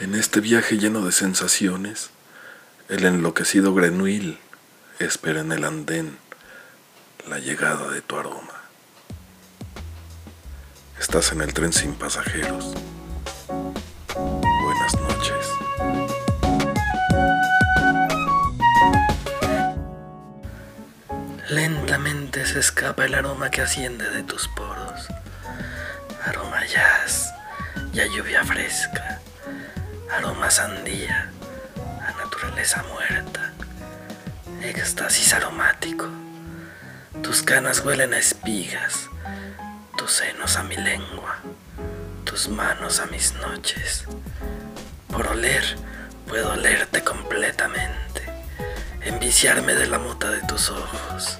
En este viaje lleno de sensaciones, el enloquecido Grenuil espera en el andén la llegada de tu aroma. Estás en el tren sin pasajeros. Buenas noches. Lentamente se escapa el aroma que asciende de tus poros. Aroma jazz y a lluvia fresca. Aroma sandía a naturaleza muerta. Éxtasis aromático. Tus canas huelen a espigas. Tus senos a mi lengua. Tus manos a mis noches. Por oler puedo olerte completamente enviciarme de la mota de tus ojos,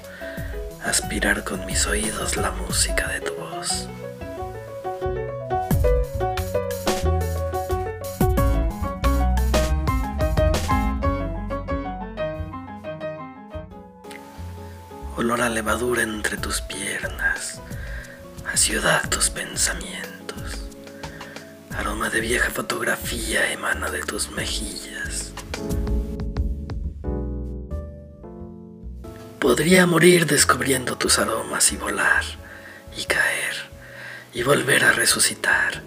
aspirar con mis oídos la música de tu voz. Olor a levadura entre tus piernas, a ciudad tus pensamientos. Aroma de vieja fotografía emana de tus mejillas. Podría morir descubriendo tus aromas y volar, y caer, y volver a resucitar,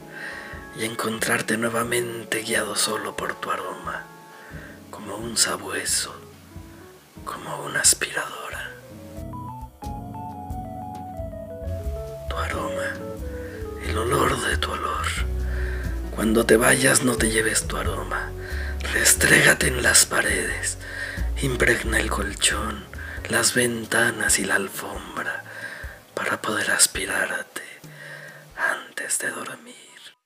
y encontrarte nuevamente guiado solo por tu aroma, como un sabueso, como una aspiradora. De tu olor. Cuando te vayas no te lleves tu aroma, restrégate en las paredes, impregna el colchón, las ventanas y la alfombra para poder aspirarte antes de dormir.